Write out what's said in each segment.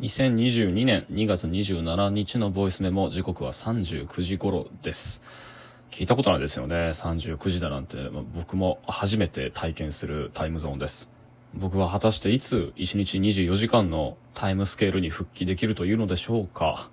2022年2月27日のボイスメモ、時刻は39時頃です。聞いたことないですよね。39時だなんて、まあ、僕も初めて体験するタイムゾーンです。僕は果たしていつ1日24時間のタイムスケールに復帰できるというのでしょうか。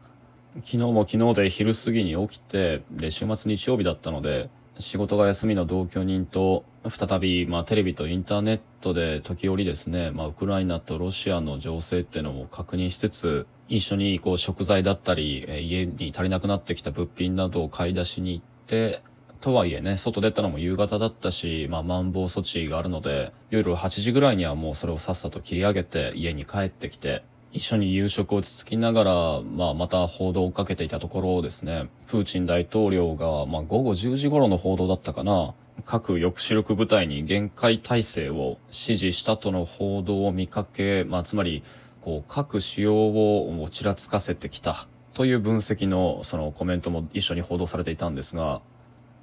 昨日も昨日で昼過ぎに起きて、で、週末日曜日だったので、仕事が休みの同居人と、再び、まあ、テレビとインターネットで時折ですね、まあ、ウクライナとロシアの情勢っていうのも確認しつつ、一緒にこう食材だったり、家に足りなくなってきた物品などを買い出しに行って、とはいえね、外出たのも夕方だったし、まあ、まん防措置があるので、夜8時ぐらいにはもうそれをさっさと切り上げて家に帰ってきて、一緒に夕食をつつきながら、まあ、また報道をかけていたところですね、プーチン大統領が、まあ、午後10時頃の報道だったかな、各抑止力部隊に限界態勢を指示したとの報道を見かけ、まあ、つまり、こう、各主要をちらつかせてきたという分析のそのコメントも一緒に報道されていたんですが、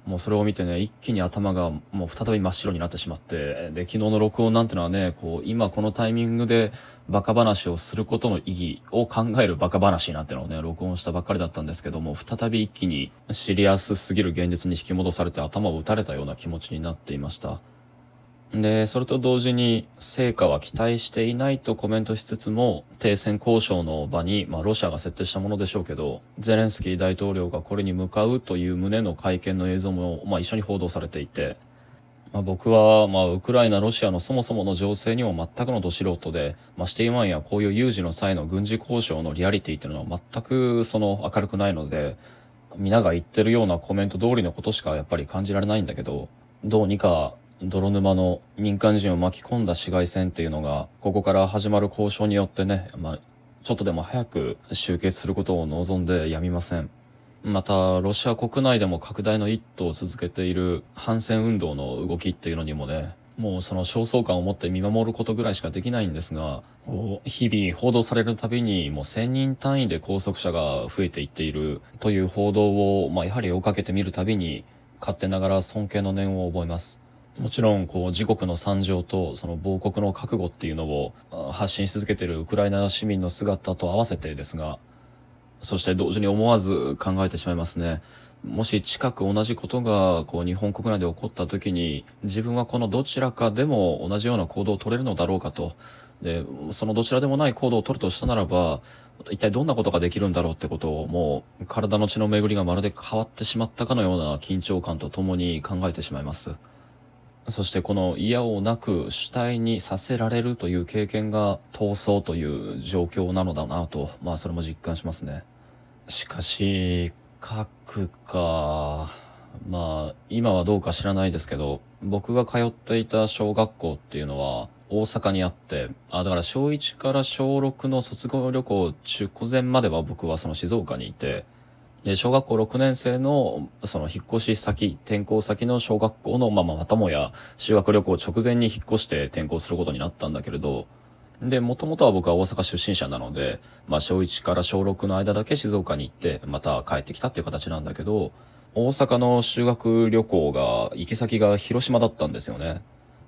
もうそれを見てね、一気に頭がもう再び真っ白になってしまって、で、昨日の録音なんてのはね、こう、今このタイミングでバカ話をすることの意義を考えるバカ話なんてのをね、録音したばっかりだったんですけども、再び一気にシリアスすぎる現実に引き戻されて頭を打たれたような気持ちになっていました。で、それと同時に成果は期待していないとコメントしつつも、停戦交渉の場に、まあロシアが設定したものでしょうけど、ゼレンスキー大統領がこれに向かうという旨の会見の映像も、まあ一緒に報道されていて、まあ僕は、まあウクライナ、ロシアのそもそもの情勢にも全くのど素人で、まあして今やこういう有事の際の軍事交渉のリアリティっていうのは全くその明るくないので、皆が言ってるようなコメント通りのことしかやっぱり感じられないんだけど、どうにか泥沼の民間人を巻き込んだ市街戦っていうのが、ここから始まる交渉によってね、まあ、ちょっとでも早く終結することを望んでやみません。また、ロシア国内でも拡大の一途を続けている反戦運動の動きっていうのにもね、もうその焦燥感を持って見守ることぐらいしかできないんですが、日々報道されるたびにもう1000人単位で拘束者が増えていっているという報道を、まあやはり追いかけてみるたびに、勝手ながら尊敬の念を覚えます。もちろん、こう、自国の惨状と、その亡国の覚悟っていうのを発信し続けているウクライナ市民の姿と合わせてですが、そして同時に思わず考えてしまいますね。もし近く同じことが、こう、日本国内で起こった時に、自分はこのどちらかでも同じような行動を取れるのだろうかと。で、そのどちらでもない行動を取るとしたならば、一体どんなことができるんだろうってことをもう体の血の巡りがまるで変わってしまったかのような緊張感とともに考えてしまいます。そしてこの嫌をなく主体にさせられるという経験が闘争という状況なのだなと、まあそれも実感しますね。しかし、核か、まあ今はどうか知らないですけど、僕が通っていた小学校っていうのは大阪にあって、あ、だから小1から小6の卒業旅行中古前までは僕はその静岡にいて、で、小学校6年生の、その引っ越し先、転校先の小学校の、まあまあ、またもや、修学旅行直前に引っ越して転校することになったんだけれど、で、もともとは僕は大阪出身者なので、まあ、小1から小6の間だけ静岡に行って、また帰ってきたっていう形なんだけど、大阪の修学旅行が、行き先が広島だったんですよね。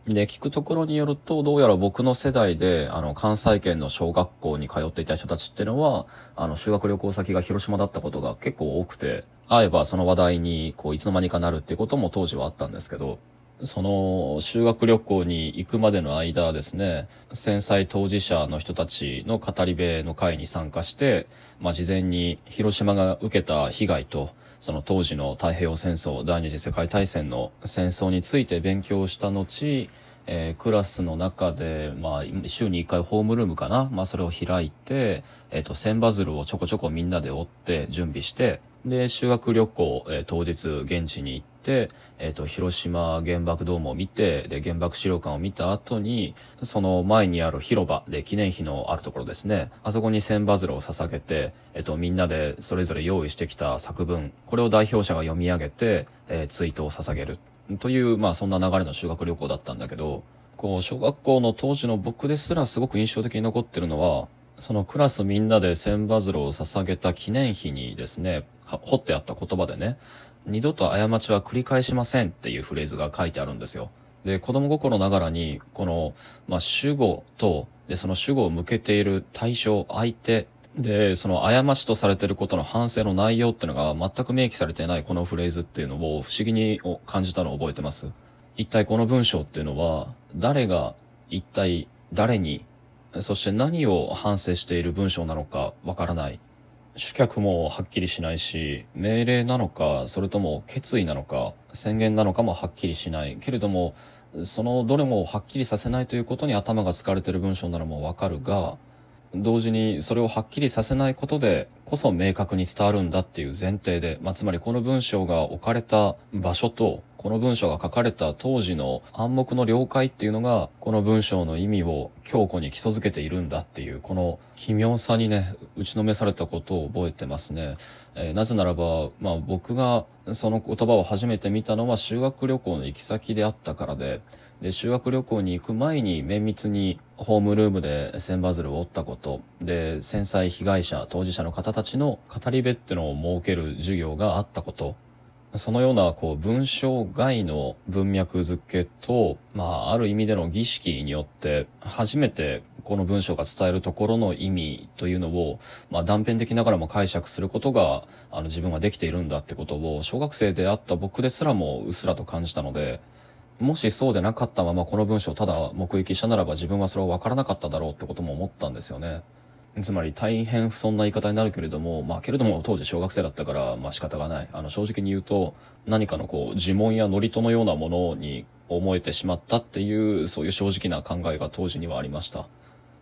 で、聞くところによると、どうやら僕の世代で、あの、関西圏の小学校に通っていた人たちっていうのは、あの、修学旅行先が広島だったことが結構多くて、会えばその話題に、こう、いつの間にかなるっていうことも当時はあったんですけど、その、修学旅行に行くまでの間ですね、戦災当事者の人たちの語り部の会に参加して、まあ、事前に広島が受けた被害と、その当時の太平洋戦争、第二次世界大戦の戦争について勉強した後、えー、クラスの中で、まあ、週に一回ホームルームかなまあ、それを開いて、えっ、ー、と、千バズルをちょこちょこみんなで折って準備して、で、修学旅行、えー、当日現地に行って、えっ、と、広島原爆ドームを見て、で、原爆資料館を見た後に、その前にある広場で記念碑のあるところですね。あそこに千バズルを捧げて、えっ、と、みんなでそれぞれ用意してきた作文、これを代表者が読み上げて、えー、ツイートを捧げる。という、まあそんな流れの修学旅行だったんだけど、こう、小学校の当時の僕ですらすごく印象的に残ってるのは、そのクラスみんなで千羽鶴を捧げた記念碑にですね、掘ってあった言葉でね、二度と過ちは繰り返しませんっていうフレーズが書いてあるんですよ。で、子供心ながらに、この、まあ、主語と、で、その主語を向けている対象、相手、で、その過ちとされていることの反省の内容っていうのが全く明記されていないこのフレーズっていうのを不思議に感じたのを覚えてます。一体この文章っていうのは、誰が一体誰に、そして何を反省している文章なのかわからない。主客もはっきりしないし、命令なのか、それとも決意なのか、宣言なのかもはっきりしない。けれども、そのどれもはっきりさせないということに頭が疲れてる文章ならもわかるが、同時にそれをはっきりさせないことでこそ明確に伝わるんだっていう前提で、まあ、つまりこの文章が置かれた場所とこの文章が書かれた当時の暗黙の了解っていうのが、この文章の意味を強固に基礎づけているんだっていう、この奇妙さにね、打ちのめされたことを覚えてますね。えー、なぜならば、まあ僕がその言葉を初めて見たのは修学旅行の行き先であったからで、で、修学旅行に行く前に綿密にホームルームで千バズルを折ったこと、で、繊細被害者、当事者の方たちの語り部ってのを設ける授業があったこと、そのような、こう、文章外の文脈付けと、まあ、ある意味での儀式によって、初めてこの文章が伝えるところの意味というのを、まあ、断片的ながらも解釈することが、あの、自分はできているんだってことを、小学生であった僕ですらもうっすらと感じたので、もしそうでなかったままこの文章をただ目撃したならば自分はそれを分からなかっただろうってことも思ったんですよね。つまり大変不遜な言い方になるけれども、まあけれども当時小学生だったから、まあ仕方がない。あの正直に言うと、何かのこう呪文や祝詞のようなものに思えてしまったっていう、そういう正直な考えが当時にはありました。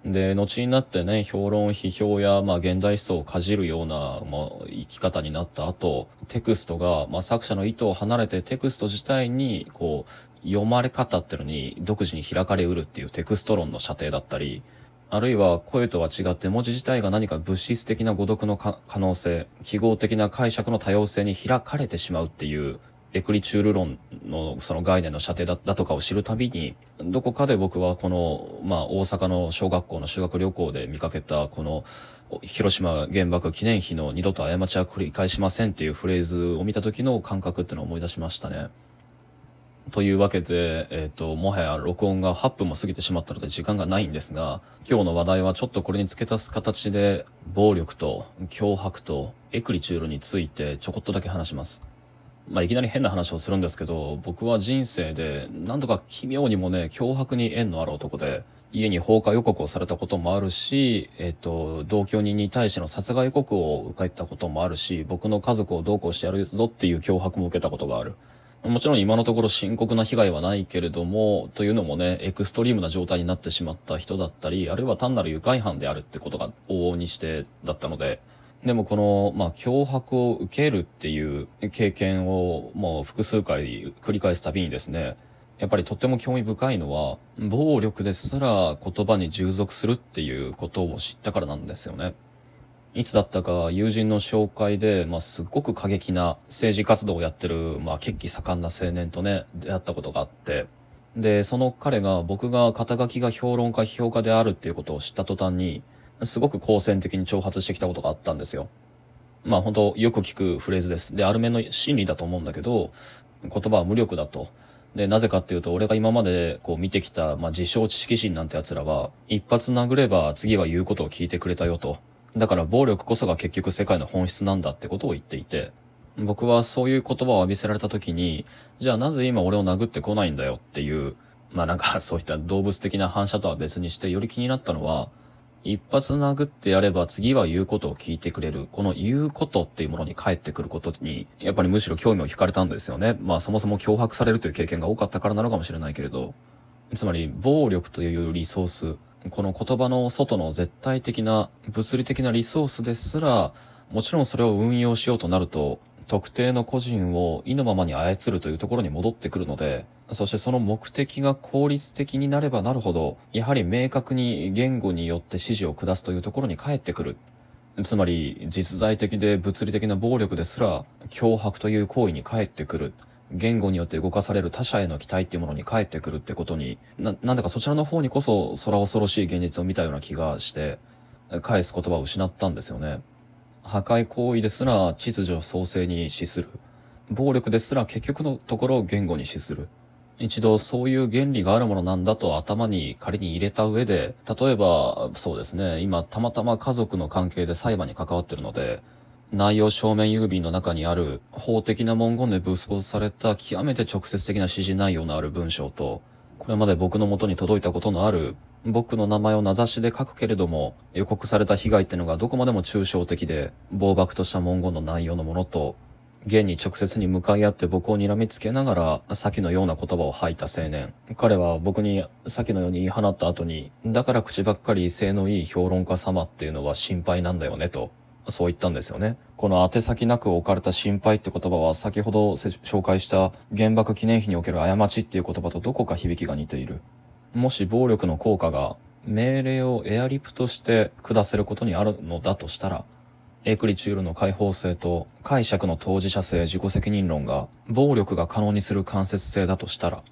で、後になってね、評論、批評や、まあ、現代思想をかじるような、まあ、生き方になった後、テクストが、まあ、作者の意図を離れてテクスト自体に、こう、読まれ方っていうのに独自に開かれうるっていうテクスト論の過程だったり、あるいは声とは違って文字自体が何か物質的な誤読の可能性、記号的な解釈の多様性に開かれてしまうっていう、エクリチュール論のその概念の射程だだとかを知るたびに、どこかで僕はこの、まあ大阪の小学校の修学旅行で見かけたこの広島原爆記念碑の二度と過ちは繰り返しませんっていうフレーズを見た時の感覚っていうのを思い出しましたね。というわけで、えっ、ー、と、もはや録音が8分も過ぎてしまったので時間がないんですが、今日の話題はちょっとこれに付け足す形で、暴力と脅迫とエクリチュールについてちょこっとだけ話します。まあ、いきなり変な話をするんですけど、僕は人生で何度か奇妙にもね、脅迫に縁のある男で、家に放火予告をされたこともあるし、えっと、同居人に対しての殺害予告を受けたこともあるし、僕の家族をどうこうしてやるぞっていう脅迫も受けたことがある。もちろん今のところ深刻な被害はないけれども、というのもね、エクストリームな状態になってしまった人だったり、あるいは単なる愉快犯であるってことが往々にしてだったので、でもこの、まあ、脅迫を受けるっていう経験をもう複数回繰り返すたびにですね、やっぱりとっても興味深いのは、暴力ですら言葉に従属するっていうことを知ったからなんですよね。いつだったか友人の紹介で、まあ、すっごく過激な政治活動をやってる、まあ、血気盛んな青年とね、出会ったことがあって、で、その彼が僕が肩書きが評論家、批評家であるっていうことを知った途端に、すごく好戦的に挑発してきたことがあったんですよ。まあ本当よく聞くフレーズです。で、ある面の真理だと思うんだけど、言葉は無力だと。で、なぜかっていうと、俺が今までこう見てきた、まあ自称知識人なんて奴らは、一発殴れば次は言うことを聞いてくれたよと。だから暴力こそが結局世界の本質なんだってことを言っていて、僕はそういう言葉を浴びせられた時に、じゃあなぜ今俺を殴ってこないんだよっていう、まあなんかそういった動物的な反射とは別にしてより気になったのは、一発殴ってやれば次は言うことを聞いてくれる。この言うことっていうものに返ってくることに、やっぱりむしろ興味を惹かれたんですよね。まあそもそも脅迫されるという経験が多かったからなのかもしれないけれど、つまり暴力というリソース、この言葉の外の絶対的な物理的なリソースですら、もちろんそれを運用しようとなると、特定の個人を意のままに操るというところに戻ってくるので、そしてその目的が効率的になればなるほど、やはり明確に言語によって指示を下すというところに帰ってくる。つまり、実在的で物理的な暴力ですら、脅迫という行為に帰ってくる。言語によって動かされる他者への期待っていうものに返ってくるってことに、な、なんだかそちらの方にこそ空恐ろしい現実を見たような気がして、返す言葉を失ったんですよね。破壊行為ですら秩序創生に資する。暴力ですら結局のところを言語に資する。一度そういう原理があるものなんだと頭に仮に入れた上で、例えば、そうですね、今たまたま家族の関係で裁判に関わってるので、内容証明郵便の中にある法的な文言でブースポされた極めて直接的な指示内容のある文章と、これまで僕の元に届いたことのある僕の名前を名指しで書くけれども予告された被害ってのがどこまでも抽象的で暴漠とした文言の内容のものと現に直接に向かい合って僕を睨みつけながら、先のような言葉を吐いた青年。彼は僕に先のように言い放った後に、だから口ばっかり威勢のいい評論家様っていうのは心配なんだよねと。そう言ったんですよね。この宛先なく置かれた心配って言葉は先ほど紹介した原爆記念碑における過ちっていう言葉とどこか響きが似ている。もし暴力の効果が命令をエアリプとして下せることにあるのだとしたら、エクリチュールの解放性と解釈の当事者性自己責任論が暴力が可能にする間接性だとしたら、